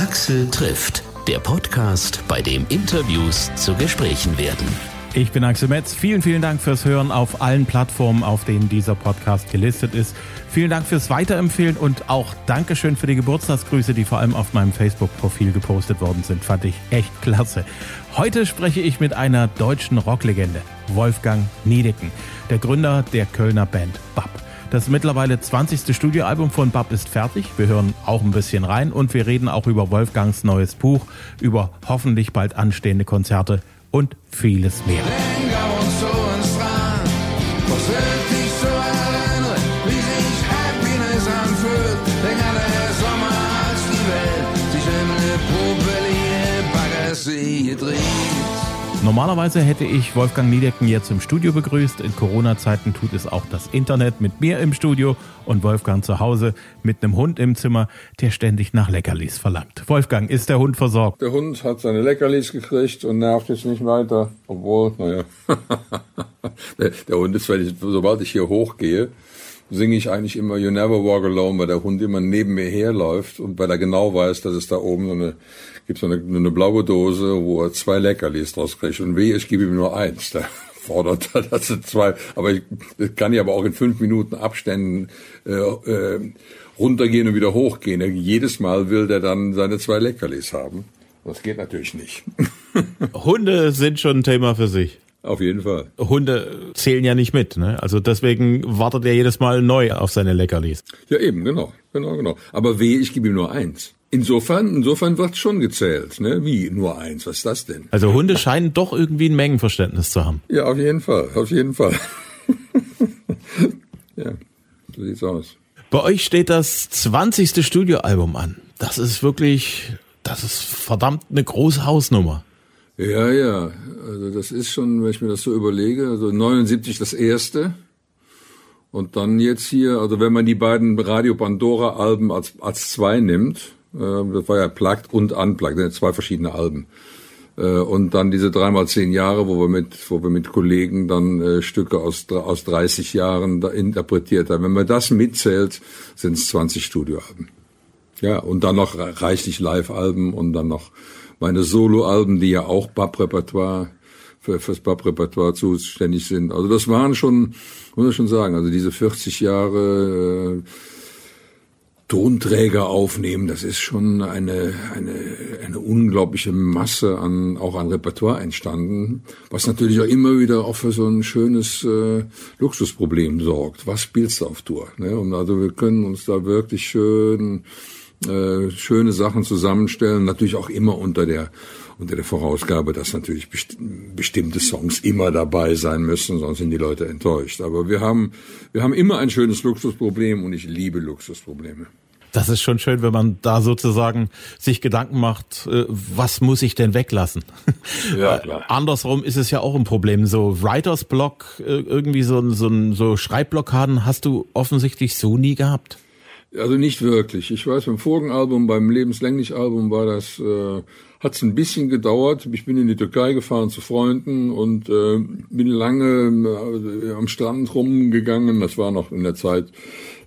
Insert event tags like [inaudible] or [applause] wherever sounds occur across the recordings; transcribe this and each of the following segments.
Axel trifft, der Podcast, bei dem Interviews zu Gesprächen werden. Ich bin Axel Metz. Vielen, vielen Dank fürs Hören auf allen Plattformen, auf denen dieser Podcast gelistet ist. Vielen Dank fürs Weiterempfehlen und auch Dankeschön für die Geburtstagsgrüße, die vor allem auf meinem Facebook-Profil gepostet worden sind. Fand ich echt klasse. Heute spreche ich mit einer deutschen Rocklegende, Wolfgang Niedecken, der Gründer der Kölner Band BAP. Das mittlerweile 20. Studioalbum von Bab ist fertig. Wir hören auch ein bisschen rein und wir reden auch über Wolfgangs neues Buch, über hoffentlich bald anstehende Konzerte und vieles mehr. Normalerweise hätte ich Wolfgang Niedecken jetzt im Studio begrüßt. In Corona-Zeiten tut es auch das Internet mit mir im Studio und Wolfgang zu Hause mit einem Hund im Zimmer, der ständig nach Leckerlis verlangt. Wolfgang, ist der Hund versorgt? Der Hund hat seine Leckerlis gekriegt und nervt jetzt nicht weiter. Obwohl, naja, [laughs] der, Hund ist, wenn ich, sobald ich hier hochgehe, singe ich eigentlich immer You Never Walk Alone, weil der Hund immer neben mir herläuft und weil er genau weiß, dass es da oben so eine, gibt so eine, eine blaue Dose, wo er zwei Leckerlis draus kriegt. Und weh, ich gebe ihm nur eins. [laughs] Da fordert er, dass er zwei, aber ich, das kann ich aber auch in fünf Minuten Abständen äh, äh, runtergehen und wieder hochgehen. Jedes Mal will der dann seine zwei Leckerlis haben. Das geht natürlich nicht. [laughs] Hunde sind schon ein Thema für sich. Auf jeden Fall. Hunde zählen ja nicht mit, ne? Also deswegen wartet er jedes Mal neu auf seine Leckerlis. Ja, eben, genau, genau, genau. Aber weh, ich gebe ihm nur eins. Insofern, insofern wird schon gezählt, ne? Wie nur eins? Was ist das denn? Also Hunde scheinen doch irgendwie ein Mengenverständnis zu haben. Ja, auf jeden Fall, auf jeden Fall. [laughs] ja, so sieht's aus. Bei euch steht das 20. Studioalbum an. Das ist wirklich, das ist verdammt eine große Hausnummer. Ja, ja. Also das ist schon, wenn ich mir das so überlege, also 79 das erste. Und dann jetzt hier, also wenn man die beiden Radio Pandora Alben als, als zwei nimmt, äh, das war ja Plugged und Unplugged, das sind zwei verschiedene Alben. Äh, und dann diese dreimal zehn Jahre, wo wir mit, wo wir mit Kollegen dann äh, Stücke aus, aus 30 Jahren da interpretiert haben. Wenn man das mitzählt, sind es 20 Studioalben. Ja, und dann noch reichlich Live-Alben und dann noch meine Soloalben, die ja auch Bab-Repertoire für, fürs Bab-Repertoire zuständig sind. Also das waren schon, muss ich schon sagen, also diese 40 Jahre äh, Tonträger aufnehmen, das ist schon eine, eine, eine unglaubliche Masse an, auch an Repertoire entstanden, was natürlich auch immer wieder auch für so ein schönes äh, Luxusproblem sorgt. Was spielst du auf Tour? Ne? Und also wir können uns da wirklich schön äh, schöne Sachen zusammenstellen, natürlich auch immer unter der unter der Vorausgabe, dass natürlich besti bestimmte Songs immer dabei sein müssen, sonst sind die Leute enttäuscht. Aber wir haben wir haben immer ein schönes Luxusproblem und ich liebe Luxusprobleme. Das ist schon schön, wenn man da sozusagen sich Gedanken macht, äh, was muss ich denn weglassen? [laughs] Ja, klar. Andersrum ist es ja auch ein Problem. So Writers Block, äh, irgendwie so, so, so Schreibblockaden hast du offensichtlich so nie gehabt. Also nicht wirklich. Ich weiß, beim vorigen Album, beim Lebenslänglich-Album war das, äh, hat es ein bisschen gedauert. Ich bin in die Türkei gefahren zu Freunden und äh, bin lange äh, am Strand rumgegangen. Das war noch in der Zeit,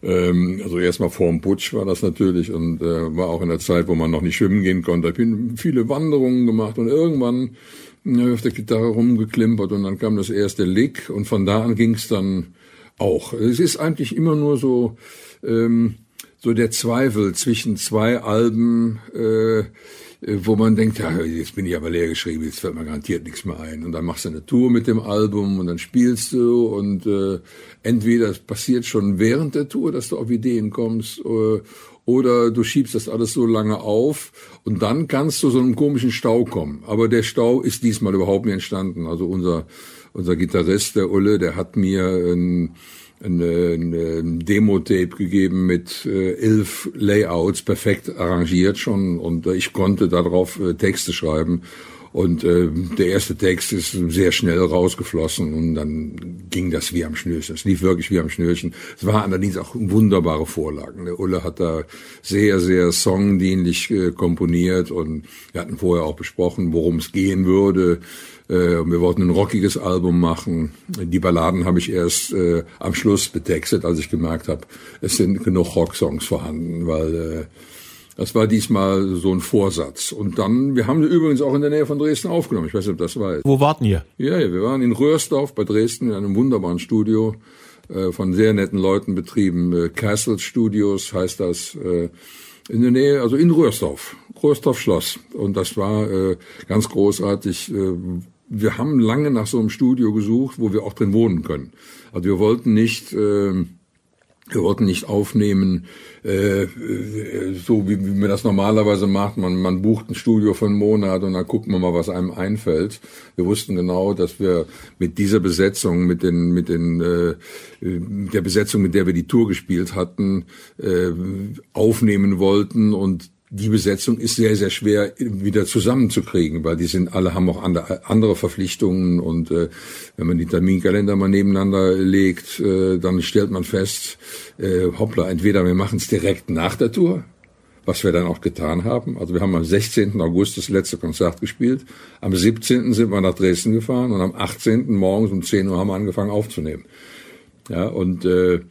ähm, also erstmal vor dem Putsch war das natürlich und äh, war auch in der Zeit, wo man noch nicht schwimmen gehen konnte. Ich bin viele Wanderungen gemacht und irgendwann äh, auf der Gitarre rumgeklimpert und dann kam das erste Lick und von da an ging es dann auch. Es ist eigentlich immer nur so, ähm, so der Zweifel zwischen zwei Alben, äh, wo man denkt, ja, jetzt bin ich aber leer geschrieben, jetzt fällt mir garantiert nichts mehr ein. Und dann machst du eine Tour mit dem Album und dann spielst du und äh, entweder es passiert schon während der Tour, dass du auf Ideen kommst, äh, oder du schiebst das alles so lange auf und dann kannst du so einem komischen Stau kommen. Aber der Stau ist diesmal überhaupt nicht entstanden. Also unser, unser Gitarrist, der Ulle, der hat mir ein eine, eine Demo-Tape gegeben mit äh, elf Layouts, perfekt arrangiert schon und äh, ich konnte darauf äh, Texte schreiben. Und äh, der erste Text ist sehr schnell rausgeflossen und dann ging das wie am Schnürchen. Es lief wirklich wie am Schnürchen. Es war allerdings auch wunderbare Vorlagen. Der Ulle hat da sehr, sehr songdienlich äh, komponiert und wir hatten vorher auch besprochen, worum es gehen würde. Äh, wir wollten ein rockiges Album machen. Die Balladen habe ich erst äh, am Schluss betextet, als ich gemerkt habe, es sind genug Rocksongs vorhanden, weil äh, Das war diesmal so ein Vorsatz. Und dann, wir haben übrigens auch in der Nähe von Dresden aufgenommen. Ich weiß nicht, ob das weiß. Wo warten ihr? Ja, wir waren in Röhrsdorf bei Dresden in einem wunderbaren Studio äh, von sehr netten Leuten betrieben. Äh, Castle Studios heißt das. Äh, in der Nähe, also in Röhrsdorf, Röhrsdorf Schloss. Und das war äh, ganz großartig. Äh, wir haben lange nach so einem Studio gesucht, wo wir auch drin wohnen können. Also wir wollten nicht, äh, wir wollten nicht aufnehmen, äh, so wie, wie man das normalerweise macht. Man, man bucht ein Studio für einen Monat und dann guckt man mal, was einem einfällt. Wir wussten genau, dass wir mit dieser Besetzung, mit den, mit den, äh, der Besetzung, mit der wir die Tour gespielt hatten, äh, aufnehmen wollten und die Besetzung ist sehr, sehr schwer wieder zusammenzukriegen, weil die sind alle haben auch andere Verpflichtungen und äh, wenn man die Terminkalender mal nebeneinander legt, äh, dann stellt man fest, äh, hoppla, entweder wir machen es direkt nach der Tour, was wir dann auch getan haben. Also wir haben am 16. August das letzte Konzert gespielt, am 17. sind wir nach Dresden gefahren und am 18. morgens um 10 Uhr haben wir angefangen aufzunehmen. Ja, und äh,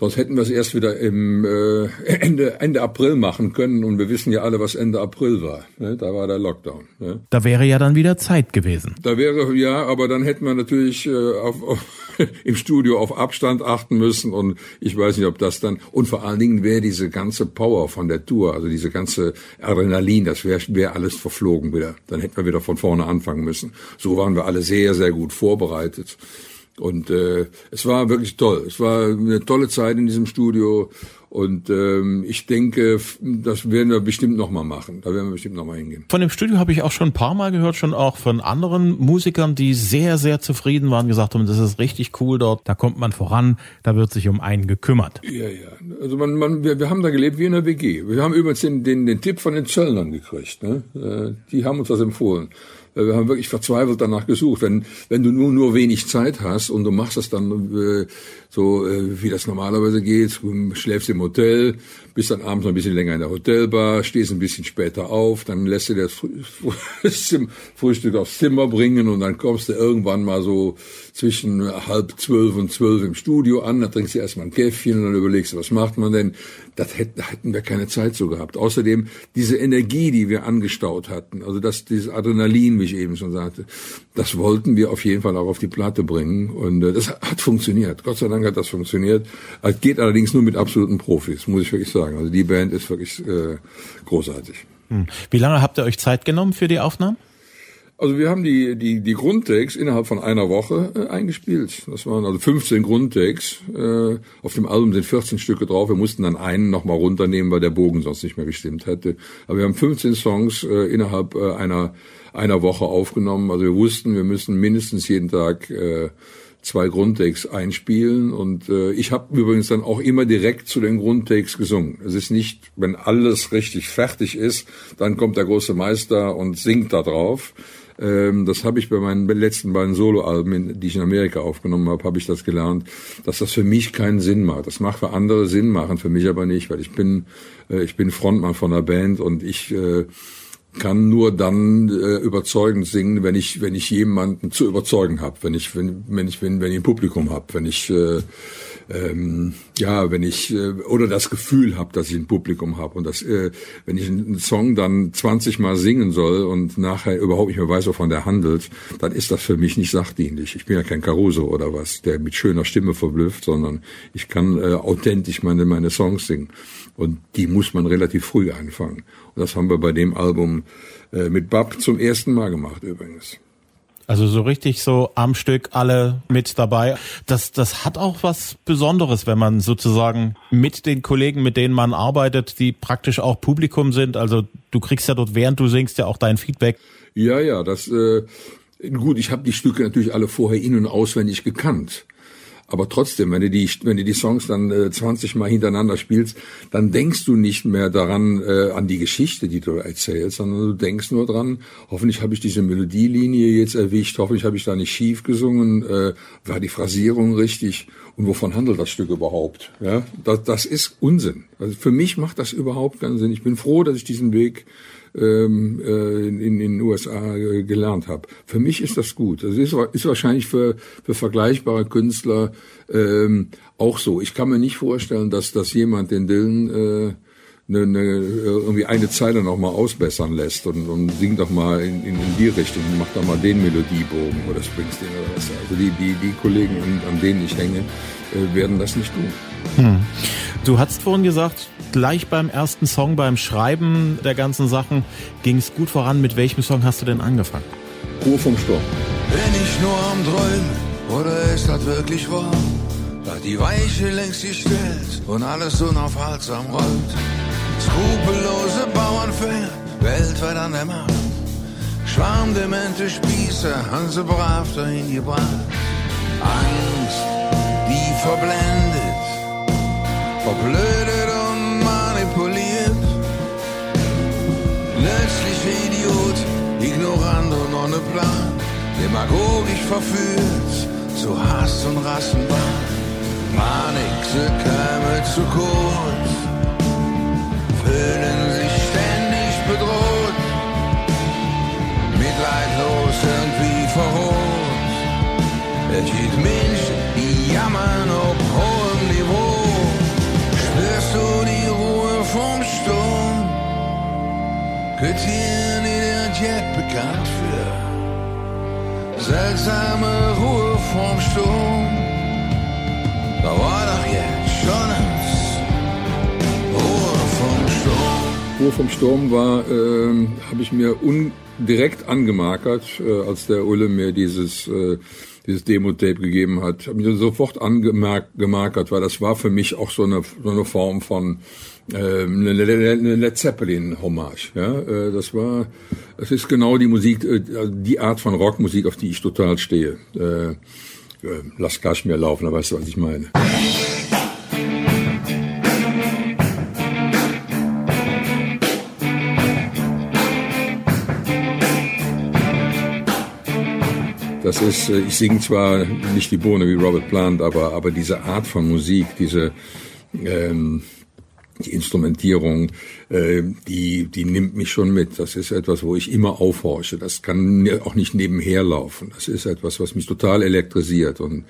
Sonst hätten wir es erst wieder im äh, [clears throat] Ende, Ende April machen können und wir wissen ja alle, was Ende April war. Ne? Da war der Lockdown. Ne? Da wäre ja dann wieder Zeit gewesen. Da wäre ja, aber dann hätten wir natürlich äh, auf, auf, [laughs] im Studio auf Abstand achten müssen und ich weiß nicht, ob das dann und vor allen Dingen wäre diese ganze Power von der Tour, also diese ganze Adrenalin, das wäre wär alles verflogen wieder. Dann hätten wir wieder von vorne anfangen müssen. So waren wir alle sehr, sehr gut vorbereitet. Und äh, es war wirklich toll. Es war eine tolle Zeit in diesem Studio. Und ähm, ich denke, das werden wir bestimmt nochmal machen. Da werden wir bestimmt nochmal hingehen. Von dem Studio habe ich auch schon ein paar Mal gehört, schon auch von anderen Musikern, die sehr, sehr zufrieden waren, gesagt haben, das ist richtig cool dort, da kommt man voran, da wird sich um einen gekümmert. Ja, ja. Also man, man, wir, wir haben da gelebt wie in der WG. Wir haben übrigens den, den, den Tipp von den Zöllnern gekriegt. Ne? Äh, die haben uns das empfohlen. Äh, wir haben wirklich verzweifelt danach gesucht. Wenn, wenn du nur, nur wenig Zeit hast und du machst das dann äh, so, äh, wie das normalerweise geht, schläfst im Hotel, bist dann abends noch ein bisschen länger in der Hotelbar, stehst ein bisschen später auf, dann lässt du [laughs] das Frühstück aufs Zimmer bringen und dann kommst du irgendwann mal so zwischen halb zwölf und zwölf im Studio an, dann trinkst du erstmal ein Käffchen und dann überlegst du, was macht man denn? Das hätten, hätten wir keine Zeit so gehabt. Außerdem diese Energie, die wir angestaut hatten, also das, dieses Adrenalin, wie ich eben schon sagte, das wollten wir auf jeden Fall auch auf die Platte bringen und äh, das hat funktioniert. Gott sei Dank hat das funktioniert. Es geht allerdings nur mit absoluten Profis, muss ich wirklich sagen. Also die Band ist wirklich äh, großartig. Hm. Wie lange habt ihr euch Zeit genommen für die Aufnahmen? Also wir haben die, die, die Grundtakes innerhalb von einer Woche äh, eingespielt. Das waren also 15 Grundtakes. Äh, auf dem Album sind 14 Stücke drauf. Wir mussten dann einen nochmal runternehmen, weil der Bogen sonst nicht mehr gestimmt hätte. Aber wir haben 15 Songs äh, innerhalb äh, einer, einer Woche aufgenommen. Also wir wussten, wir müssen mindestens jeden Tag äh, zwei Grundtakes einspielen. Und äh, ich habe übrigens dann auch immer direkt zu den Grundtakes gesungen. Es ist nicht, wenn alles richtig fertig ist, dann kommt der große Meister und singt da drauf ähm, das habe ich bei meinen letzten beiden Soloalben, die ich in Amerika aufgenommen habe, habe ich das gelernt, dass das für mich keinen Sinn macht. Das macht für andere Sinn machen, für mich aber nicht, weil ich bin, äh, ich bin Frontmann von einer Band und ich äh, kann nur dann äh, überzeugend singen, wenn ich wenn ich jemanden zu überzeugen habe, wenn ich wenn wenn ich wenn wenn ich ein Publikum habe, wenn ich äh, ähm, ja, wenn ich äh, oder das Gefühl habe, dass ich ein Publikum habe und das, äh, wenn ich einen Song dann 20 Mal singen soll und nachher überhaupt nicht mehr weiß, wovon der handelt, dann ist das für mich nicht sachdienlich. Ich bin ja kein Caruso oder was, der mit schöner Stimme verblüfft, sondern ich kann äh, authentisch meine meine Songs singen und die muss man relativ früh anfangen. Und das haben wir bei dem Album äh, mit Bab zum ersten Mal gemacht übrigens. Also so richtig so am Stück alle mit dabei. Das, das hat auch was Besonderes, wenn man sozusagen mit den Kollegen, mit denen man arbeitet, die praktisch auch Publikum sind. Also du kriegst ja dort, während du singst, ja auch dein Feedback. Ja, ja, das äh, gut. Ich habe die Stücke natürlich alle vorher in und auswendig gekannt. Aber trotzdem, wenn du die, wenn du die Songs dann äh, 20 Mal hintereinander spielst, dann denkst du nicht mehr daran, äh, an die Geschichte, die du erzählst, sondern du denkst nur dran, hoffentlich habe ich diese Melodielinie jetzt erwischt, hoffentlich habe ich da nicht schief gesungen, äh, war die Phrasierung richtig und wovon handelt das Stück überhaupt? Ja, das, das ist Unsinn. Also für mich macht das überhaupt keinen Sinn. Ich bin froh, dass ich diesen Weg ähm, äh, in, den USA äh, gelernt habe. Für mich ist das gut. Das ist, ist wahrscheinlich für, für vergleichbare Künstler ähm, auch so. Ich kann mir nicht vorstellen, dass, dass jemand den Dylan äh, eine, eine, irgendwie eine Zeile noch mal ausbessern lässt und, und singt doch mal in, in, in die Richtung, macht doch mal den Melodiebogen oder Springsteen oder was. Also die, die, die Kollegen, an, an denen ich hänge, werden das nicht tun. Hm. Du hast vorhin gesagt, gleich beim ersten Song, beim Schreiben der ganzen Sachen, ging es gut voran. Mit welchem Song hast du denn angefangen? Ruhe vom Sturm. Bin ich nur am Träumen oder ist das wirklich wahr? Da die Weiche längst gestellt und alles unaufhaltsam rollt. Skrupellose Bauernfänger, weltweit an der Macht. Schwarmdemente Spießer, haben sie brav dahin gebracht. Angst, verblendet, verblödet und manipuliert. Nützliche Idiot, ignorant und ohne Plan, demagogisch verführt zu Hass und Rassenbahn. Panik, sie käme zu kurz fühlen sich ständig bedroht, mitleidlos irgendwie verholt. Es gibt Menschen, Göttingen in der Jet bekannt für seltsame Ruhe vom Sturm. Da war doch jetzt schon ein Ruhe vom Sturm war, äh, habe ich mir un direkt angemarkert, äh, als der Ulle mir dieses äh, dieses Demo-Tape gegeben hat. Habe mir sofort angemarkert, weil das war für mich auch so eine so eine Form von äh, eine Led Zeppelin-Hommage. Ja, äh, das war, das ist genau die Musik, äh, die Art von Rockmusik, auf die ich total stehe. Äh, äh, lass Kaschmir laufen, da weißt du, was ich meine. Das ist, äh, ich singe zwar nicht die Bohne wie Robert Plant, aber, aber diese Art von Musik, diese ähm, die Instrumentierung, äh, die, die nimmt mich schon mit. Das ist etwas, wo ich immer aufhorche. Das kann auch nicht nebenher laufen. Das ist etwas, was mich total elektrisiert. Und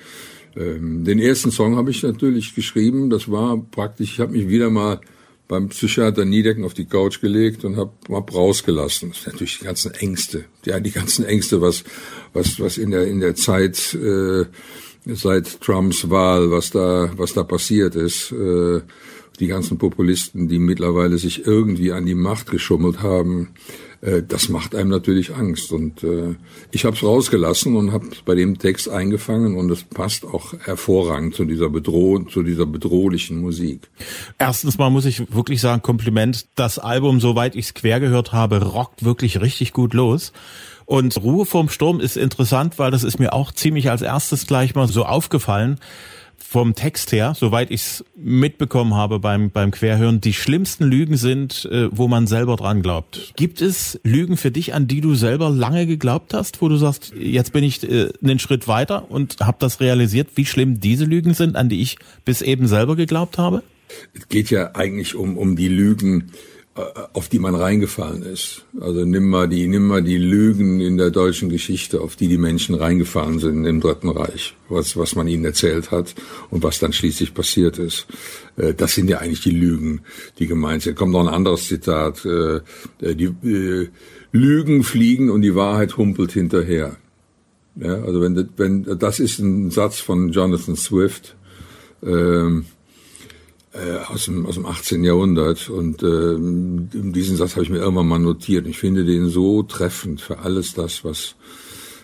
ähm, den ersten Song habe ich natürlich geschrieben. Das war praktisch, ich habe mich wieder mal beim Psychiater Niedecken auf die Couch gelegt und hab, hab rausgelassen. Natürlich die ganzen Ängste, ja, die ganzen Ängste, was, was, was in der, in der Zeit, äh, seit Trumps Wahl, was da, was da passiert ist, äh, die ganzen Populisten, die mittlerweile sich irgendwie an die Macht geschummelt haben, äh, das macht einem natürlich Angst. Und äh, ich habe es rausgelassen und habe bei dem Text eingefangen und es passt auch hervorragend zu dieser Bedroh zu dieser bedrohlichen Musik. Erstens mal muss ich wirklich sagen, Kompliment. Das Album, soweit ich es quer gehört habe, rockt wirklich richtig gut los. Und Ruhe vorm Sturm ist interessant, weil das ist mir auch ziemlich als erstes gleich mal so aufgefallen vom Text her, soweit ich es mitbekommen habe beim, beim Querhören, die schlimmsten Lügen sind, äh, wo man selber dran glaubt. Gibt es Lügen für dich, an die du selber lange geglaubt hast, wo du sagst, jetzt bin ich äh, einen Schritt weiter und habe das realisiert, wie schlimm diese Lügen sind, an die ich bis eben selber geglaubt habe? Es geht ja eigentlich um, um die Lügen, auf die man reingefallen ist. Also nimm mal die, nimm mal die Lügen in der deutschen Geschichte, auf die die Menschen reingefallen sind im Dritten Reich, was, was man ihnen erzählt hat und was dann schließlich passiert ist. Äh, das sind ja eigentlich die Lügen, die gemeint sind. Kommt noch ein anderes Zitat. Äh, die Lügen fliegen und die Wahrheit humpelt hinterher. Ja, also wenn, wenn, das ist ein Satz von Jonathan Swift. Ähm, äh, aus, dem, aus dem 18. Jahrhundert. Und äh, diesen Satz habe ich mir irgendwann mal notiert. Ich finde den so treffend für alles das, was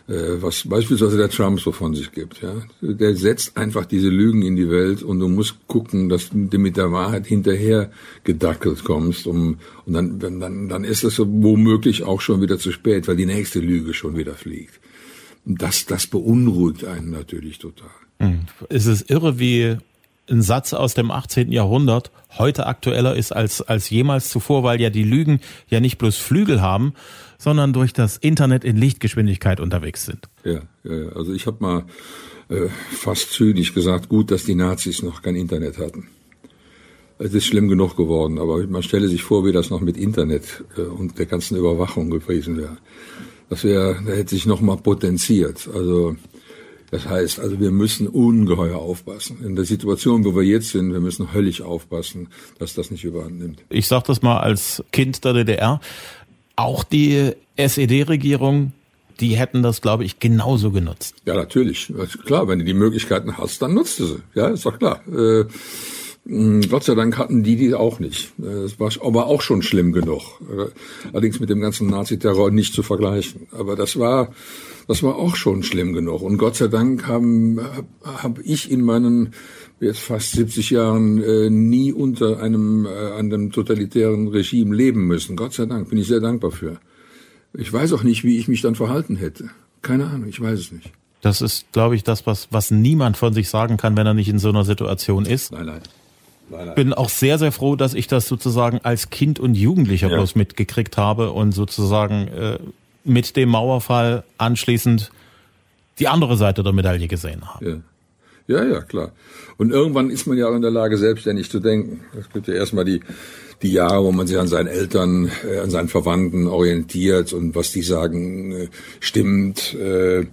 äh, was beispielsweise der Trump so von sich gibt. Ja, der setzt einfach diese Lügen in die Welt und du musst gucken, dass du mit der Wahrheit hinterher gedackelt kommst, um und dann dann dann ist es womöglich auch schon wieder zu spät, weil die nächste Lüge schon wieder fliegt. Das das beunruhigt einen natürlich total. Hm. Es ist irre, wie ein Satz aus dem 18. Jahrhundert heute aktueller ist als, als jemals zuvor, weil ja die Lügen ja nicht bloß Flügel haben, sondern durch das Internet in Lichtgeschwindigkeit unterwegs sind. Ja, ja also ich habe mal äh, fast zynisch gesagt, gut, dass die Nazis noch kein Internet hatten. Es ist schlimm genug geworden, aber man stelle sich vor, wie das noch mit Internet äh, und der ganzen Überwachung gewesen wäre. Das wäre, da hätte sich noch mal potenziert. Also Das heißt also, wir müssen ungeheuer aufpassen. In der Situation, wo wir jetzt sind, wir müssen höllisch aufpassen, dass das nicht überhand nimmt. Ich sage das mal als Kind der DDR. Auch die SED-Regierung, die hätten das, glaube ich, genauso genutzt. Ja, natürlich. Klar, wenn du die Möglichkeiten hast, dann nutzt du sie. Ja, ist doch klar. Äh, Gott sei Dank hatten die die auch nicht. Das war aber auch schon schlimm genug. Allerdings mit dem ganzen Naziterror nicht zu vergleichen. Aber das war, das war auch schon schlimm genug. Und Gott sei Dank habe ich in meinen jetzt fast 70 Jahren äh, nie unter einem, äh, einem totalitären Regime leben müssen. Gott sei Dank bin ich sehr dankbar für. Ich weiß auch nicht, wie ich mich dann verhalten hätte. Keine Ahnung, ich weiß es nicht. Das ist, glaube ich, das, was, was niemand von sich sagen kann, wenn er nicht in so einer Situation ist. Nein, nein. Nein, nein. Bin auch sehr, sehr froh, dass ich das sozusagen als Kind und Jugendlicher ja. bloß mitgekriegt habe und sozusagen äh, mit dem Mauerfall anschließend die andere Seite der Medaille gesehen habe. Ja. ja, ja, klar. Und irgendwann ist man ja auch in der Lage, selbstständig zu denken. Es gibt ja erstmal die, die Jahre, wo man sich an seinen Eltern, äh, an seinen Verwandten orientiert und was die sagen, äh, stimmt. Äh,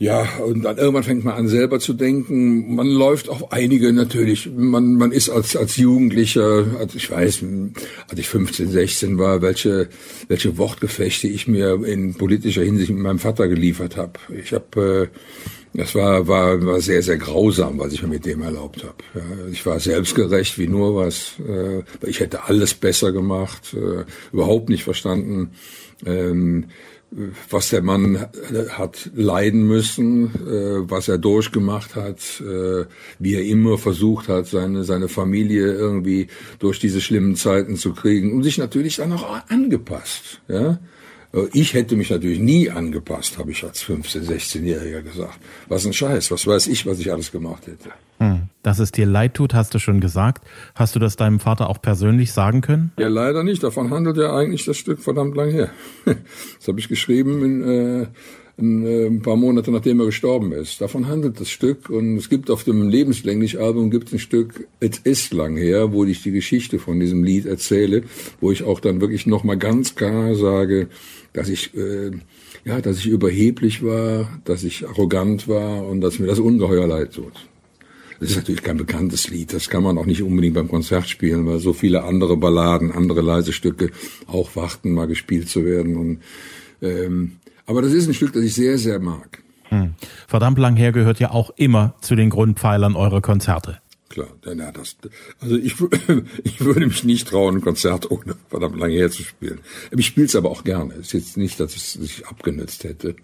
ja, und dann irgendwann fängt man an, selber zu denken. Man läuft auf einige natürlich. Man, man ist als, als Jugendlicher, also ich weiß, als ich 15, 16 war, welche, welche Wortgefechte ich mir in politischer Hinsicht mit meinem Vater geliefert habe. Ich habe, äh, das war, war, war sehr, sehr grausam, was ich mir mit dem erlaubt habe. Ich war selbstgerecht wie nur was. Äh, ich hätte alles besser gemacht, äh, überhaupt nicht verstanden. Ähm, was der Mann hat leiden müssen, äh, was er durchgemacht hat, äh, wie er immer versucht hat, seine, seine Familie irgendwie durch diese schlimmen Zeiten zu kriegen und sich natürlich dann auch angepasst. Ja? Äh, ich hätte mich natürlich nie angepasst, habe ich als 15-, 16-Jähriger gesagt. Was ein Scheiß, was weiß ich, was ich alles gemacht hätte. Hm. Dass es dir leid tut, hast du schon gesagt. Hast du das deinem Vater auch persönlich sagen können? Ja, leider nicht. Davon handelt ja eigentlich das Stück verdammt lang her. [laughs] Das habe ich geschrieben äh, in, äh, ein paar Monate, nachdem er gestorben ist. Davon handelt das Stück. Und es gibt auf dem Lebenslänglich-Album gibt ein Stück, es ist lang her, wo ich die Geschichte von diesem Lied erzähle, wo ich auch dann wirklich nochmal ganz klar sage, dass ich, äh, ja, dass ich überheblich war, dass ich arrogant war und dass mir das ungeheuer leid tut. Das ist natürlich kein bekanntes Lied, das kann man auch nicht unbedingt beim Konzert spielen, weil so viele andere Balladen, andere leise Stücke auch warten, mal gespielt zu werden. Und, ähm, aber das ist ein Stück, das ich sehr, sehr mag. Hm. Verdammt lang her gehört ja auch immer zu den Grundpfeilern eurer Konzerte. Klar, ja, das, also ich, [laughs] ich würde mich nicht trauen, ein Konzert ohne verdammt lange her zu spielen. Ich spiele es aber auch gerne. Es ist jetzt nicht, dass ich es abgenützt hätte.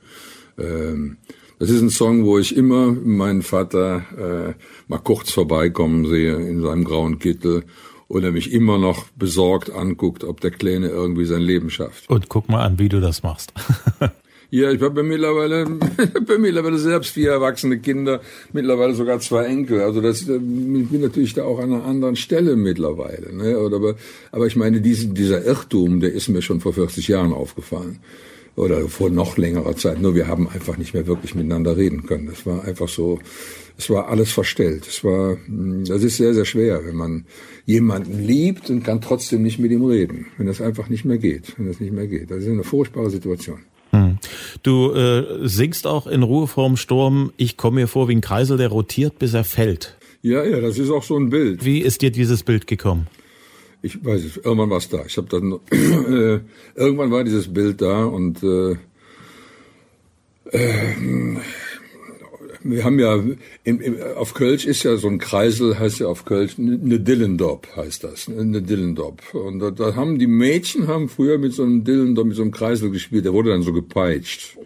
Ähm, das ist ein Song, wo ich immer meinen Vater äh, mal kurz vorbeikommen sehe in seinem grauen Kittel und er mich immer noch besorgt anguckt, ob der Kleine irgendwie sein Leben schafft. Und guck mal an, wie du das machst. [laughs] Ja, ich habe mittlerweile, [laughs] bin mittlerweile selbst vier erwachsene Kinder, mittlerweile sogar zwei Enkel. Also das, ich bin natürlich da auch an einer anderen Stelle mittlerweile. Ne? Oder, aber, aber ich meine, diesen, dieser Irrtum, der ist mir schon vor 40 Jahren aufgefallen. Oder vor noch längerer Zeit. Nur wir haben einfach nicht mehr wirklich miteinander reden können. Es war einfach so, es war alles verstellt. Es war, das ist sehr, sehr schwer, wenn man jemanden liebt und kann trotzdem nicht mit ihm reden. Wenn das einfach nicht mehr geht. Wenn das nicht mehr geht. Das ist eine furchtbare Situation. Hm. Du äh, singst auch in Ruhe vorm Sturm, ich komme mir vor wie ein Kreisel, der rotiert, bis er fällt. Ja, ja, das ist auch so ein Bild. Wie ist dir dieses Bild gekommen? Ich weiß es, irgendwann war es da. Ich habe dann [clears throat] äh, irgendwann war dieses Bild da und äh, äh, wir haben ja, im, im, auf Kölsch ist ja so ein Kreisel, heißt ja auf Kölsch, eine Dillendorp heißt das, eine Dillendorp. Und da, da haben die Mädchen haben früher mit so einem Dillendorp, mit so einem Kreisel gespielt, der wurde dann so gepeitscht.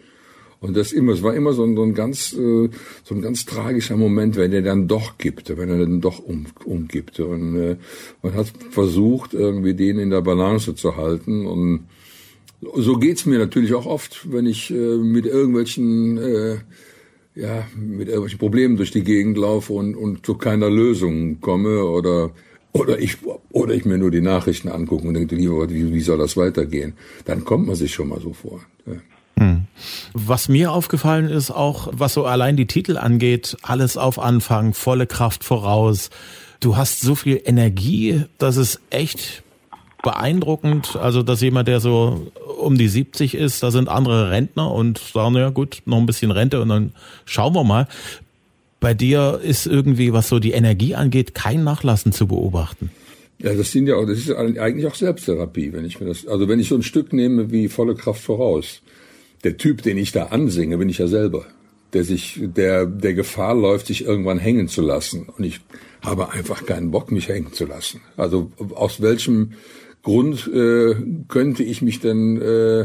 Und das immer, es war immer so ein, so ein ganz, äh, so ein ganz tragischer Moment, wenn er dann doch gibt, wenn er dann doch um, umgibt. Und äh, man hat versucht, irgendwie den in der Balance zu halten. Und so geht's mir natürlich auch oft, wenn ich äh, mit irgendwelchen äh, ja, mit irgendwelchen Problemen durch die Gegend laufe und, und zu keiner Lösung komme oder oder ich oder ich mir nur die Nachrichten angucke und denke, lieber wie, wie soll das weitergehen? Dann kommt man sich schon mal so vor. Ja. Hm. Was mir aufgefallen ist, auch was so allein die Titel angeht, alles auf Anfang, volle Kraft voraus. Du hast so viel Energie, dass es echt beeindruckend, also dass jemand, der so um die 70 ist, da sind andere Rentner und sagen, ja gut, noch ein bisschen Rente und dann schauen wir mal. Bei dir ist irgendwie, was so die Energie angeht, kein Nachlassen zu beobachten. Ja, das sind ja auch, das ist eigentlich auch Selbsttherapie, wenn ich mir das, also wenn ich so ein Stück nehme wie volle Kraft voraus. Der Typ, den ich da ansinge, bin ich ja selber. Der sich, der, der Gefahr läuft, sich irgendwann hängen zu lassen. Und ich habe einfach keinen Bock, mich hängen zu lassen. Also aus welchem Grund äh, könnte ich mich denn äh,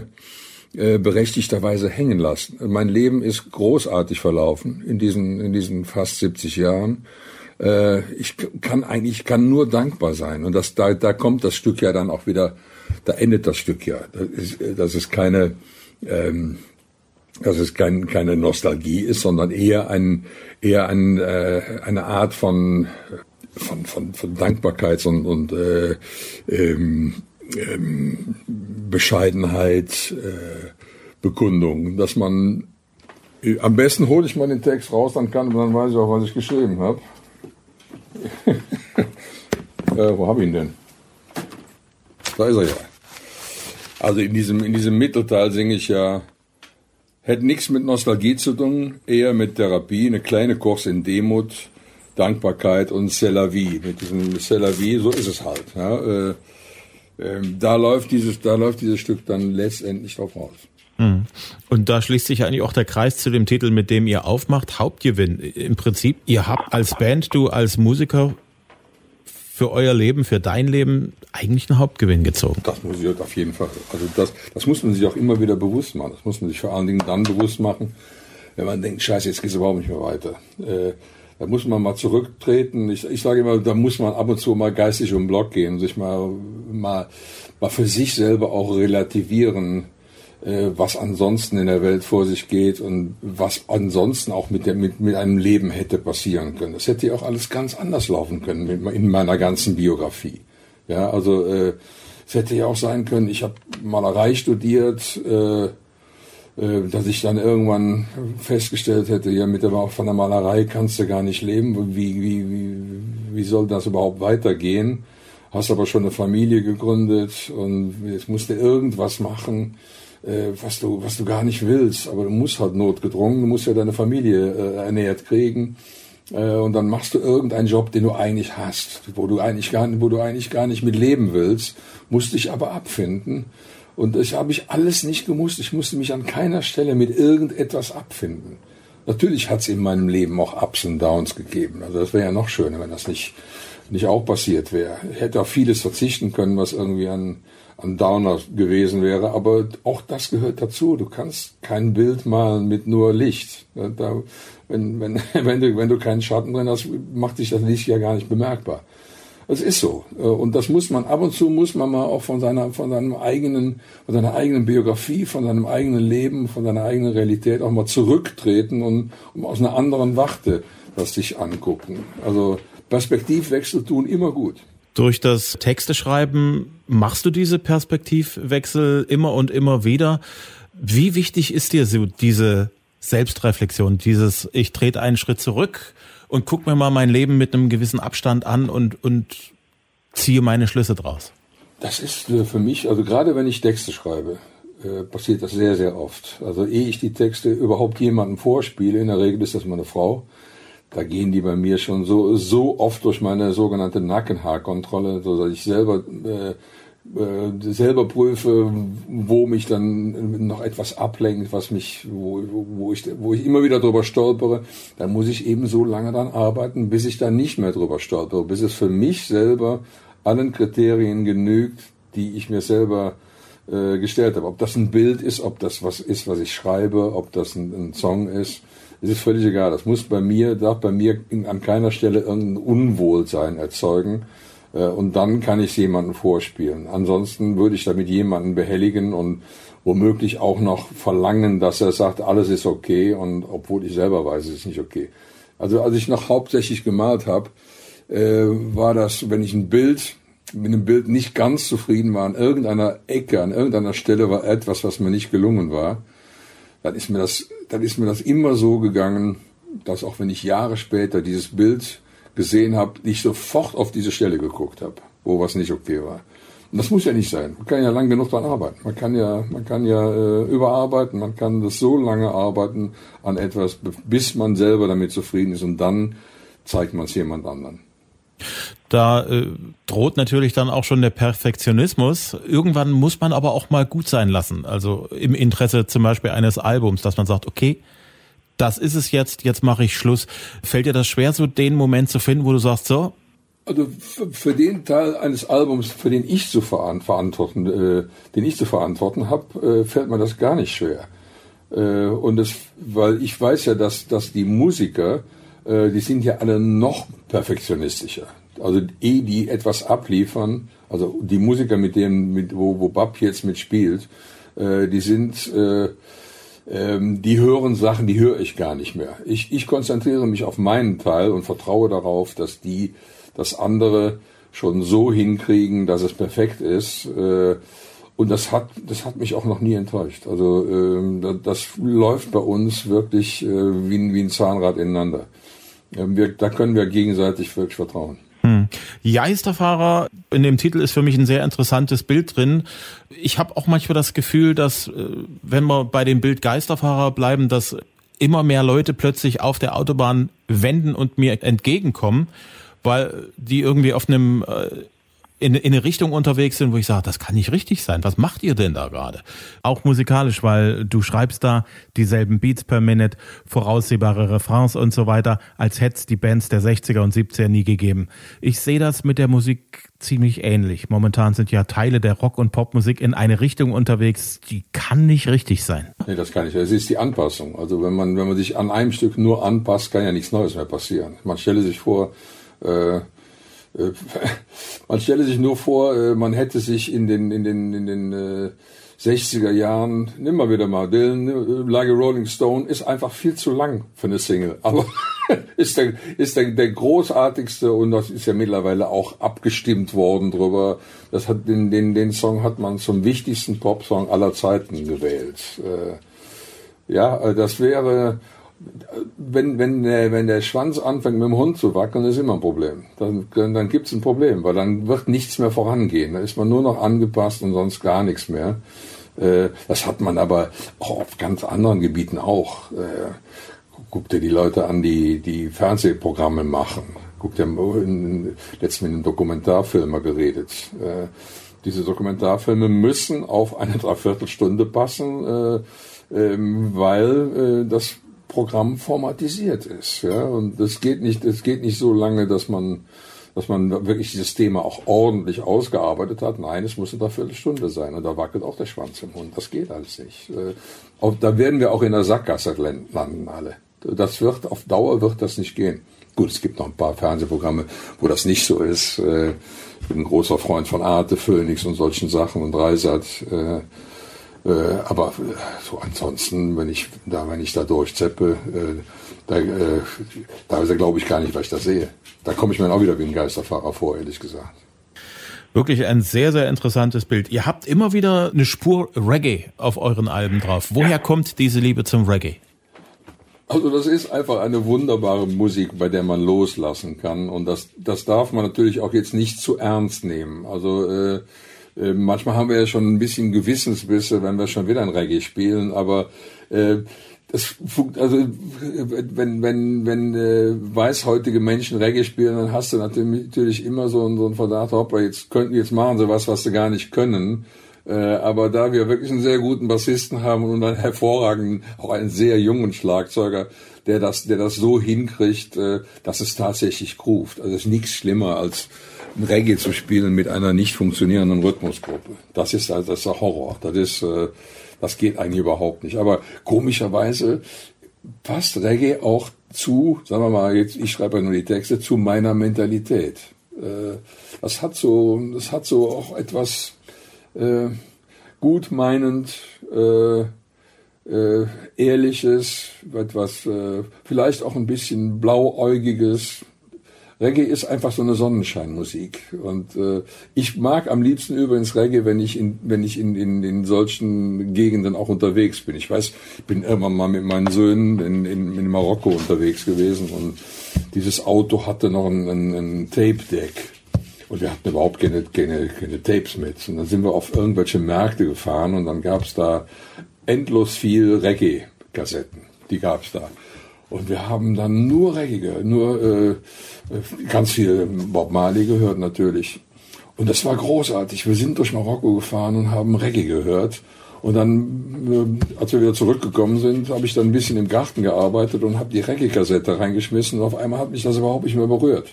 äh, berechtigterweise hängen lassen? Mein Leben ist großartig verlaufen in diesen, in diesen fast 70 Jahren äh, ich kann eigentlich, ich kann nur dankbar sein. Und das, da, da kommt das Stück ja dann auch wieder, da endet das Stück ja. Das ist, das ist keine, ähm, dass es kein, keine Nostalgie ist, sondern eher ein, eher ein, äh, eine Art von, von, von, von Dankbarkeit und, und äh, ähm, ähm, Bescheidenheit, äh, Bekundung, dass man am besten hole ich mal den Text raus, dann kann, dann weiß ich auch, was ich geschrieben habe. [laughs] äh, wo habe ich ihn denn? Da ist er ja. Also in diesem, in diesem Mittelteil singe ich ja, hätte nichts mit Nostalgie zu tun, eher mit Therapie, eine kleine Kurs in Demut, Dankbarkeit und Cellavi. Mit diesem Cellavi, so ist es halt. Ja, äh, äh, da läuft dieses, da läuft dieses Stück dann letztendlich drauf raus. Mhm. Und da schließt sich eigentlich auch der Kreis zu dem Titel, mit dem ihr aufmacht, Hauptgewinn. Im Prinzip, ihr habt als Band, du als Musiker für euer Leben, für dein Leben eigentlich einen Hauptgewinn gezogen. Das muss ich auf jeden Fall. Also das, das muss man sich auch immer wieder bewusst machen. Das muss man sich vor allen Dingen dann bewusst machen, wenn man denkt, scheiße, jetzt geht es überhaupt nicht mehr weiter. Äh, da muss man mal zurücktreten. Ich, ich sage immer, da muss man ab und zu mal geistig um den Block gehen, sich mal, mal, mal für sich selber auch relativieren was ansonsten in der Welt vor sich geht und was ansonsten auch mit, der, mit, mit einem Leben hätte passieren können. Das hätte ja auch alles ganz anders laufen können in meiner ganzen Biografie. Ja, also äh, es hätte ja auch sein können, ich habe Malerei studiert, äh, äh, dass ich dann irgendwann festgestellt hätte, ja, mit der, von der Malerei kannst du gar nicht leben. Wie, wie, wie, wie soll das überhaupt weitergehen? Hast aber schon eine Familie gegründet und jetzt musst du irgendwas machen äh, was du was du gar nicht willst, aber du musst halt notgedrungen, du musst ja deine Familie äh, ernährt kriegen äh, und dann machst du irgendeinen Job, den du eigentlich hast, wo du eigentlich gar wo du eigentlich gar nicht mit leben willst, musst dich aber abfinden. Und das habe ich alles nicht gemusst. Ich musste mich an keiner Stelle mit irgendetwas abfinden. Natürlich hat es in meinem Leben auch Ups und Downs gegeben. Also das wäre ja noch schöner, wenn das nicht, nicht auch passiert wäre. Ich hätte auf vieles verzichten können, was irgendwie an, ein Downer gewesen wäre. Aber auch das gehört dazu. Du kannst kein Bild malen mit nur Licht. Da, wenn, wenn, [laughs] wenn, du, wenn du keinen Schatten drin hast, macht sich das Licht ja gar nicht bemerkbar. Es ist so. Und das muss man, ab und zu muss man mal auch von seiner, von seinem eigenen, von seiner eigenen Biografie, von seinem eigenen Leben, von seiner eigenen Realität auch mal zurücktreten und um aus einer anderen Warte das sich angucken. Also Perspektivwechsel tun immer gut. Durch das Texteschreiben machst du diese Perspektivwechsel immer und immer wieder. Wie wichtig ist dir so diese Selbstreflexion, dieses ich trete einen Schritt zurück und guck mir mal mein Leben mit einem gewissen Abstand an und, und ziehe meine Schlüsse draus? Das ist äh, für mich, also gerade wenn ich Texte schreibe, äh, passiert das sehr, sehr oft. Also ehe ich die Texte überhaupt jemandem vorspiele, in der Regel ist das meine Frau, da gehen die bei mir schon so, so oft durch meine sogenannte Nackenhaarkontrolle, so dass ich selber, äh, äh, selber prüfe, wo mich dann noch etwas ablenkt, was mich, wo, wo, ich, wo ich immer wieder drüber stolpere, dann muss ich eben so lange dann arbeiten, bis ich dann nicht mehr drüber stolpere, bis es für mich selber allen Kriterien genügt, die ich mir selber äh, gestellt habe. Ob das ein Bild ist, ob das was ist, was ich schreibe, ob das ein, ein Song ist es ist völlig egal. Das muss bei mir, darf bei mir an keiner Stelle irgendein Unwohlsein erzeugen. Äh, und dann kann ich es jemandem vorspielen. Ansonsten würde ich damit jemanden behelligen und womöglich auch noch verlangen, dass er sagt, alles ist okay und obwohl ich selber weiß, es ist nicht okay. Also als ich noch hauptsächlich gemalt habe, äh, war das, wenn ich ein Bild mit einem Bild nicht ganz zufrieden war, an irgendeiner Ecke, an irgendeiner Stelle war etwas, was mir nicht gelungen war, dann ist mir das, dann ist mir das immer so gegangen, dass auch wenn ich Jahre später dieses Bild gesehen habe, ich sofort auf diese Stelle geguckt habe, wo was nicht okay war. Und das muss ja nicht sein. Man kann ja lang genug daran arbeiten. Man kann ja, man kann ja äh, überarbeiten, man kann das so lange arbeiten an etwas, bis man selber damit zufrieden ist und dann zeigt man es jemand anderen. Da äh, droht natürlich dann auch schon der Perfektionismus. Irgendwann muss man aber auch mal gut sein lassen. Also im Interesse zum Beispiel eines Albums, dass man sagt, okay, das ist es jetzt, jetzt mache ich Schluss. Fällt dir das schwer, so den Moment zu finden, wo du sagst, so? Also für den Teil eines Albums, für den ich zu verantworten, äh, den ich zu verantworten habe, äh, fällt mir das gar nicht schwer. Äh, und das, weil ich weiß ja, dass, dass die Musiker, äh, die sind ja alle noch perfektionistischer. Also eh die etwas abliefern, also die Musiker, mit denen, mit, wo, wo Bab jetzt mitspielt, äh, die sind äh, ähm, die hören Sachen, die höre ich gar nicht mehr. Ich, ich konzentriere mich auf meinen Teil und vertraue darauf, dass die das andere schon so hinkriegen, dass es perfekt ist. Äh, und das hat, das hat mich auch noch nie enttäuscht. Also äh, das läuft bei uns wirklich äh, wie, wie ein Zahnrad ineinander. Wir, da können wir gegenseitig wirklich vertrauen. Hm. Geisterfahrer, in dem Titel ist für mich ein sehr interessantes Bild drin. Ich habe auch manchmal das Gefühl, dass, äh, wenn wir bei dem Bild Geisterfahrer bleiben, dass immer mehr Leute plötzlich auf der Autobahn wenden und mir entgegenkommen, weil die irgendwie auf einem äh, in, in eine Richtung unterwegs sind, wo ich sage, das kann nicht richtig sein. Was macht ihr denn da gerade? Auch musikalisch, weil du schreibst da dieselben Beats per Minute, voraussehbare Refrains und so weiter, als hätte es die Bands der 60er und 70er nie gegeben. Ich sehe das mit der Musik ziemlich ähnlich. Momentan sind ja Teile der Rock- und Popmusik in eine Richtung unterwegs, die kann nicht richtig sein. Nee, das kann nicht. Es ist die Anpassung. Also wenn man, wenn man sich an einem Stück nur anpasst, kann ja nichts Neues mehr passieren. Man stelle sich vor, äh, äh, [laughs] man stelle sich nur vor, äh, man hätte sich in den, in den, in den äh, 60er Jahren, nimm mal wieder mal Dylan, ne, Like a Rolling Stone, ist einfach viel zu lang für eine Single. Aber [laughs] ist der, ist der, der großartigste und das ist ja mittlerweile auch abgestimmt worden drüber. Das hat den, den, den Song hat man zum wichtigsten Popsong aller Zeiten gewählt. Äh, ja, das wäre, wenn, wenn, der, wenn der Schwanz anfängt mit dem Hund zu wackeln, ist immer ein Problem. Dann, dann gibt es ein Problem, weil dann wird nichts mehr vorangehen. Da ist man nur noch angepasst und sonst gar nichts mehr. Äh, das hat man aber auch auf ganz anderen Gebieten auch. Äh, guck dir die Leute an, die die Fernsehprogramme machen. Guck dir letztens mit einem Dokumentarfilmer geredet. Äh, diese Dokumentarfilme müssen auf eine Dreiviertelstunde passen, äh, ähm, weil das Programm formatisiert ist. Ja? Und es geht nicht, es geht nicht so lange, dass man, dass man wirklich dieses Thema auch ordentlich ausgearbeitet hat. Nein, es muss eine Viertelstunde sein. Und da wackelt auch der Schwanz im Hund. Das geht alles nicht. Äh, da werden wir auch in der Sackgasse landen alle. Das wird, auf Dauer wird das nicht gehen. Gut, es gibt noch ein paar Fernsehprogramme, wo das nicht so ist. Äh, ich bin ein großer Freund von Arte, Phoenix und solchen Sachen und Dreisat. Äh, aber äh, so ansonsten, wenn ich da, wenn ich da durchzeppe, äh, da, äh, da glaube ich gar nicht, was ich da sehe. Da komme ich mir auch wieder wie ein Geisterfahrer vor, ehrlich gesagt. Wirklich ein sehr, sehr interessantes Bild. Ihr habt immer wieder eine Spur Reggae auf euren Alben drauf. Woher ja. kommt diese Liebe zum Reggae? Also das ist einfach eine wunderbare Musik, bei der man loslassen kann. Und das, das darf man natürlich auch jetzt nicht zu ernst nehmen. Also äh, äh, manchmal haben wir ja schon ein bisschen Gewissensbisse, wenn wir schon wieder ein Reggae spielen, aber äh, das also wenn wenn wenn äh, weißhäutige Menschen Reggae spielen, dann hast du natürlich immer so, einen, so einen Verdacht, hopp, jetzt könnten jetzt machen sie was, was sie gar nicht können. Äh, aber da wir wirklich einen sehr guten Bassisten haben und einen hervorragenden, auch einen sehr jungen Schlagzeuger, der das, der das so hinkriegt, äh, dass es tatsächlich groovt. Also es ist nichts schlimmer als Reggae zu spielen mit einer nicht funktionierenden Rhythmusgruppe. Das ist also das ist der Horror. Das ist, äh, das geht eigentlich überhaupt nicht. Aber komischerweise passt Reggae auch zu, sagen wir mal, jetzt, ich schreibe ja nur die Texte, zu meiner Mentalität. Äh, das hat so, das hat so auch etwas äh, gutmeinend, äh, äh, ehrliches, etwas, äh, vielleicht auch ein bisschen blauäugiges, Reggae ist einfach so eine Sonnenscheinmusik. Und äh, ich mag am liebsten übrigens Reggae, wenn ich in, wenn ich in, in, in solchen Gegenden auch unterwegs bin. Ich weiß, ich bin irgendwann mal mit meinen Söhnen in, in, in Marokko unterwegs gewesen und dieses Auto hatte noch ein, ein, ein Tape-Deck. Und wir hatten überhaupt keine, keine, keine Tapes mit. Und dann sind wir auf irgendwelche Märkte gefahren und dann gab es da endlos viel Reggae-Kassetten. Die gab es da. Und wir haben dann nur Reggae gehört, nur äh, ganz viel Bob Marley gehört natürlich. Und das war großartig. Wir sind durch Marokko gefahren und haben Reggae gehört. Und dann, äh, als wir wieder zurückgekommen sind, habe ich dann ein bisschen im Garten gearbeitet und habe die Reggae-Kassette reingeschmissen. Und auf einmal hat mich das überhaupt nicht mehr berührt.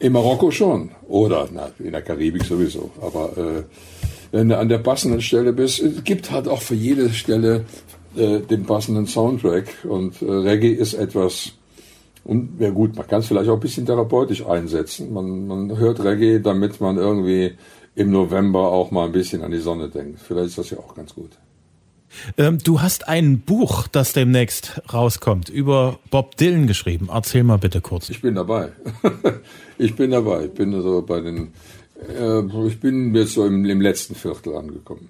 In Marokko schon. Oder na, in der Karibik sowieso. Aber äh, wenn du an der passenden Stelle bist, es gibt halt auch für jede Stelle äh, den passenden Soundtrack. Und äh, Reggae ist etwas, und ja gut, man kann es vielleicht auch ein bisschen therapeutisch einsetzen. Man, man hört Reggae, damit man irgendwie im November auch mal ein bisschen an die Sonne denkt. Vielleicht ist das ja auch ganz gut. Ähm, du hast ein Buch, das demnächst rauskommt, über Bob Dylan geschrieben. Erzähl mal bitte kurz. Ich bin dabei. [laughs] ich bin dabei. Ich bin also bei den, äh, ich bin jetzt so im, im letzten Viertel angekommen.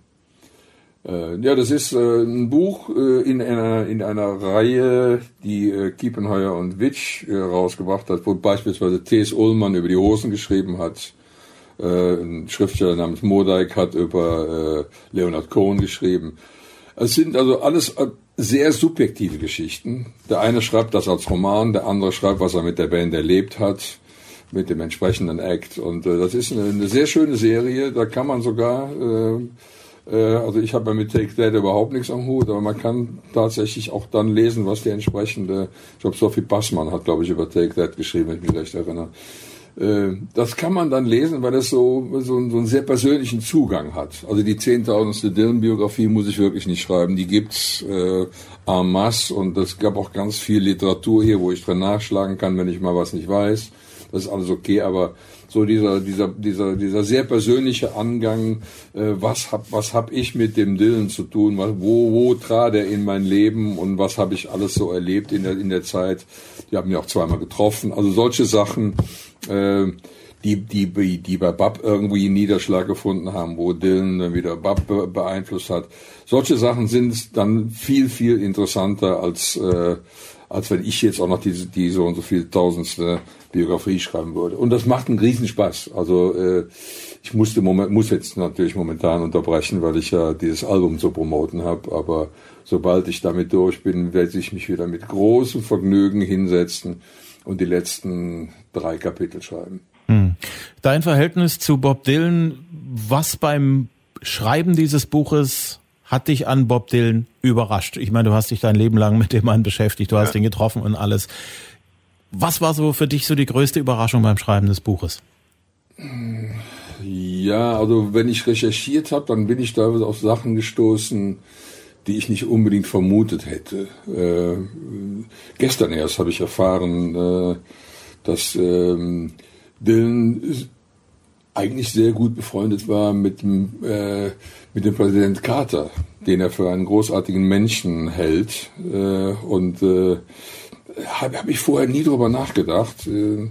Äh, ja, das ist äh, ein Buch äh, in, einer, in einer Reihe, die Kiepenheuer und Witsch rausgebracht hat, wo beispielsweise T.S. Ullmann über die Hosen geschrieben hat. Ein Schriftsteller namens Modeik hat über Leonard Cohen geschrieben. Es sind also alles sehr subjektive Geschichten. Der eine schreibt das als Roman, der andere schreibt, was er mit der Band erlebt hat, mit dem entsprechenden Act. Und das ist eine, eine, sehr schöne Serie. Da kann man sogar äh, also ich habe mit Take That überhaupt nichts am Hut, aber man kann tatsächlich auch dann lesen, was die entsprechende, ich glaube Sophie Bassmann hat, glaube ich, über Take That geschrieben, wenn ich mich recht erinnere. Äh, das kann man dann lesen, weil es so, so, so einen sehr persönlichen Zugang hat. Also die zehntausendste Dylan-Biografie muss ich wirklich nicht schreiben. Die gibt's äh, en masse und es gab auch ganz viel Literatur hier, wo ich drin nachschlagen kann, wenn ich mal was nicht weiß. Das ist alles okay, aber so dieser, dieser, dieser, dieser sehr persönliche Angang, äh, was hab, was hab ich mit dem Dylan zu tun, was, wo, wo trat er in mein Leben und was habe ich alles so erlebt in der, in der Zeit. Die haben mich auch zweimal getroffen. Also solche Sachen, äh, die, die, die bei Bab irgendwie einen Niederschlag gefunden haben, wo Dylan dann wieder Bab beeinflusst hat. Solche Sachen sind dann viel, viel interessanter als, äh, als wenn ich jetzt auch noch diese, die so und so viel tausendste Biografie schreiben würde. Und das macht einen Riesenspaß. Also äh, ich musste moment, muss jetzt natürlich momentan unterbrechen, weil ich ja dieses Album zu promoten habe. Aber sobald ich damit durch bin, werde ich mich wieder mit großem Vergnügen hinsetzen und die letzten drei Kapitel schreiben. Hm. Dein Verhältnis zu Bob Dylan, was beim Schreiben dieses Buches hat dich an Bob Dylan überrascht? Ich meine, du hast dich dein Leben lang mit dem Mann beschäftigt, du hast ihn getroffen und alles. Was war so für dich so die größte Überraschung beim Schreiben des Buches? Ja, also wenn ich recherchiert habe, dann bin ich da auf Sachen gestoßen, die ich nicht unbedingt vermutet hätte. Äh, gestern erst habe ich erfahren, äh, dass ähm, Dylan eigentlich sehr gut befreundet war mit dem, äh, mit dem Präsident Carter, den er für einen großartigen Menschen hält. Äh, und äh, habe hab ich vorher nie drüber nachgedacht. Äh,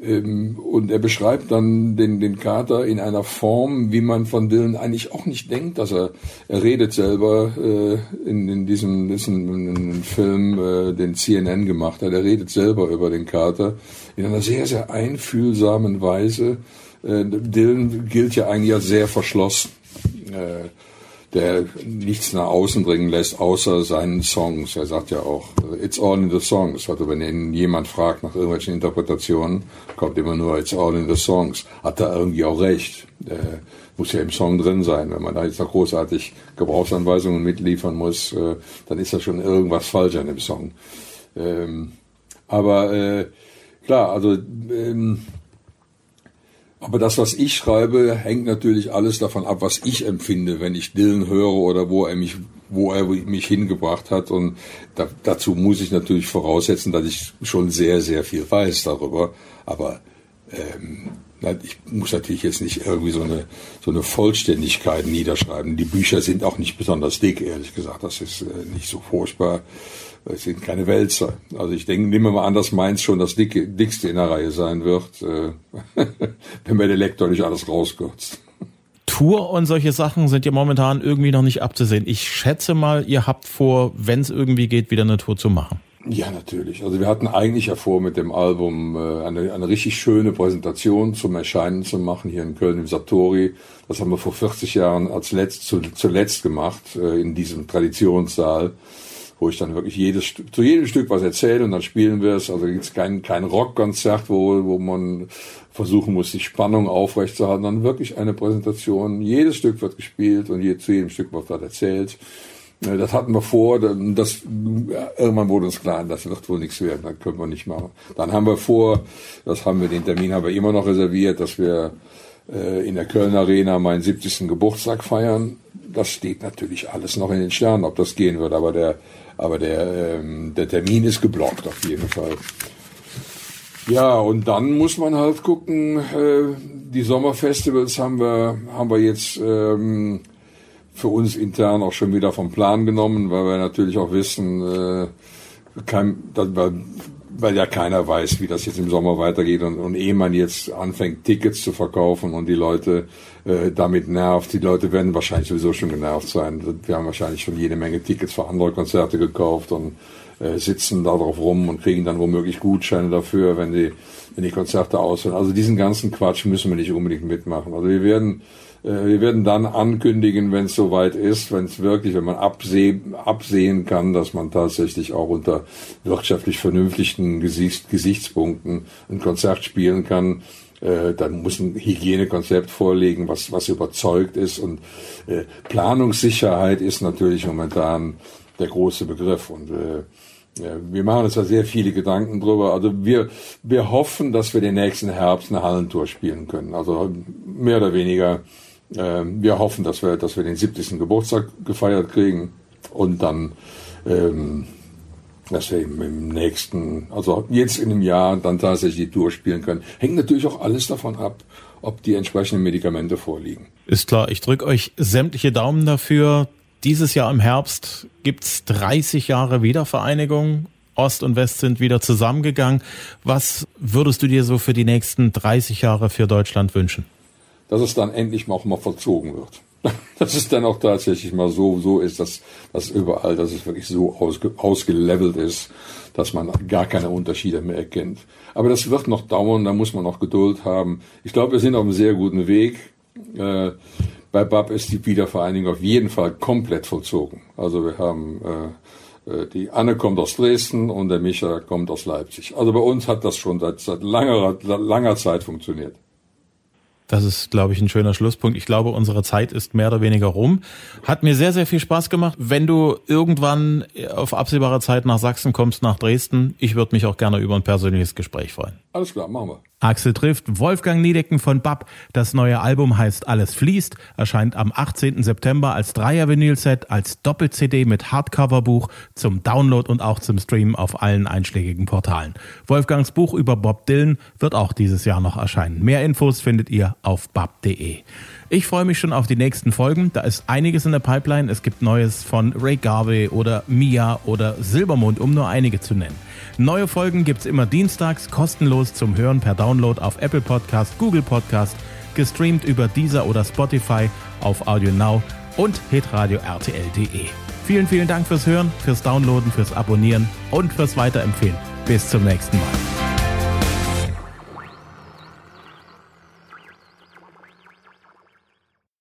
ähm, und er beschreibt dann den, den Kater in einer Form, wie man von Dylan eigentlich auch nicht denkt, dass er, er redet selber äh, in, in diesem, diesem Film, äh, den CNN gemacht hat, er redet selber über den Kater in einer sehr, sehr einfühlsamen Weise. Äh, Dylan gilt ja eigentlich als sehr verschlossen. Äh, der nichts nach außen dringen lässt, außer seinen Songs. Er sagt ja auch, it's all in the songs. Also wenn ihn jemand fragt nach irgendwelchen Interpretationen, kommt immer nur, it's all in the songs. Hat er irgendwie auch recht. Äh, muss ja im Song drin sein. Wenn man da jetzt noch großartig Gebrauchsanweisungen mitliefern muss, äh, dann ist da schon irgendwas falsch an dem Song. Ähm, aber äh, klar, also ähm, aber das, was ich schreibe, hängt natürlich alles davon ab, was ich empfinde, wenn ich Dylan höre oder wo er mich, wo er mich hingebracht hat. Und da, dazu muss ich natürlich voraussetzen, dass ich schon sehr, sehr viel weiß darüber. Aber ähm, ich muss natürlich jetzt nicht irgendwie so eine, so eine Vollständigkeit niederschreiben. Die Bücher sind auch nicht besonders dick, ehrlich gesagt. Das ist äh, nicht so furchtbar. Es sind keine Wälzer. Also ich denke, nehmen wir mal an, dass meins schon das dicke, dickste in der Reihe sein wird, äh, [laughs] wenn mir der Lektor nicht alles rauskürzt. Tour und solche Sachen sind ja momentan irgendwie noch nicht abzusehen. Ich schätze mal, ihr habt vor, wenn es irgendwie geht, wieder eine Tour zu machen. Ja, natürlich. Also wir hatten eigentlich ja vor, mit dem Album äh, eine, eine richtig schöne Präsentation zum Erscheinen zu machen hier in Köln im Satori. Das haben wir vor 40 Jahren als letzt, zu, zuletzt gemacht äh, in diesem Traditionssaal, wo ich dann wirklich jedes zu jedem Stück was erzähle und dann spielen wir es. Also gibt es kein, kein Rockkonzert, wo, wo man versuchen muss, die Spannung aufrechtzuerhalten, sondern wirklich eine Präsentation. Jedes Stück wird gespielt und je, zu jedem Stück wird was erzählt. Das hatten wir vor, das, irgendwann wurde uns klar, das wird wohl nichts werden, das können wir nicht machen. Dann haben wir vor, das haben wir, den Termin haben wir immer noch reserviert, dass wir äh, in der Köln Arena meinen 70. Geburtstag feiern. Das steht natürlich alles noch in den Sternen, ob das gehen wird, aber der, aber der, ähm, der Termin ist geblockt auf jeden Fall. Ja, und dann muss man halt gucken, äh, die Sommerfestivals haben wir, haben wir jetzt, ähm, für uns intern auch schon wieder vom Plan genommen, weil wir natürlich auch wissen, äh, kein, weil, weil ja keiner weiß, wie das jetzt im Sommer weitergeht und, und ehe man jetzt anfängt, Tickets zu verkaufen und die Leute äh, damit nervt, die Leute werden wahrscheinlich sowieso schon genervt sein. Wir haben wahrscheinlich schon jede Menge Tickets für andere Konzerte gekauft und äh, sitzen da drauf rum und kriegen dann womöglich Gutscheine dafür, wenn die, wenn die Konzerte ausfallen. Also diesen ganzen Quatsch müssen wir nicht unbedingt mitmachen. Also wir werden wir werden dann ankündigen, wenn es soweit ist, wenn es wirklich, wenn man abseh absehen kann, dass man tatsächlich auch unter wirtschaftlich vernünftigen Gesicht Gesichtspunkten ein Konzert spielen kann. Äh, dann muss ein Hygienekonzept vorlegen, was, was überzeugt ist. Und äh, Planungssicherheit ist natürlich momentan der große Begriff. Und äh, wir machen uns da sehr viele Gedanken drüber. Also wir, wir hoffen, dass wir den nächsten Herbst eine Hallentour spielen können. Also mehr oder weniger ähm, wir hoffen, dass wir, dass wir den 70. Geburtstag gefeiert kriegen und dann, ähm, dass wir im nächsten, also jetzt in einem Jahr dann tatsächlich die Tour spielen können. Hängt natürlich auch alles davon ab, ob die entsprechenden Medikamente vorliegen. Ist klar, ich drücke euch sämtliche Daumen dafür. Dieses Jahr im Herbst gibt's 30 Jahre Wiedervereinigung. Ost und West sind wieder zusammengegangen. Was würdest du dir so für die nächsten 30 Jahre für Deutschland wünschen? Dass es dann endlich auch mal vollzogen wird. [laughs] Dass es dann auch tatsächlich mal so, so ist, dass, dass überall, dass es wirklich so ausge, ausgelevelt ist, dass man gar keine Unterschiede mehr erkennt. Aber das wird noch dauern, da muss man noch Geduld haben. Ich glaube, wir sind auf einem sehr guten Weg. Äh, bei BAP ist die Wiedervereinigung auf jeden Fall komplett vollzogen. Also wir haben äh, äh die Anne kommt aus Dresden und der Micha kommt aus Leipzig. Also bei uns hat das schon seit, seit langer, langer Zeit funktioniert. Das ist, glaube ich, ein schöner Schlusspunkt. Ich glaube, unsere Zeit ist mehr oder weniger rum. Hat mir sehr, sehr viel Spaß gemacht. Wenn du irgendwann auf absehbare Zeit nach Sachsen kommst, nach Dresden, ich würde mich auch gerne über ein persönliches Gespräch freuen. Alles klar, machen wir. Axel trifft Wolfgang Niedecken von BAP. Das neue Album heißt Alles fließt, erscheint am 18. September als Dreier-Vinyl-Set, als Doppel-CD mit Hardcover-Buch zum Download und auch zum Streamen auf allen einschlägigen Portalen. Wolfgangs Buch über Bob Dylan wird auch dieses Jahr noch erscheinen. Mehr Infos findet ihr auf bap.de. Ich freue mich schon auf die nächsten Folgen. Da ist einiges in der Pipeline. Es gibt Neues von Ray Garvey oder Mia oder Silbermond, um nur einige zu nennen. Neue Folgen gibt es immer dienstags kostenlos zum Hören per Download auf Apple Podcast, Google Podcast, gestreamt über Deezer oder Spotify auf Audio Now und hitradio rtl.de. Vielen, vielen Dank fürs Hören, fürs Downloaden, fürs Abonnieren und fürs Weiterempfehlen. Bis zum nächsten Mal.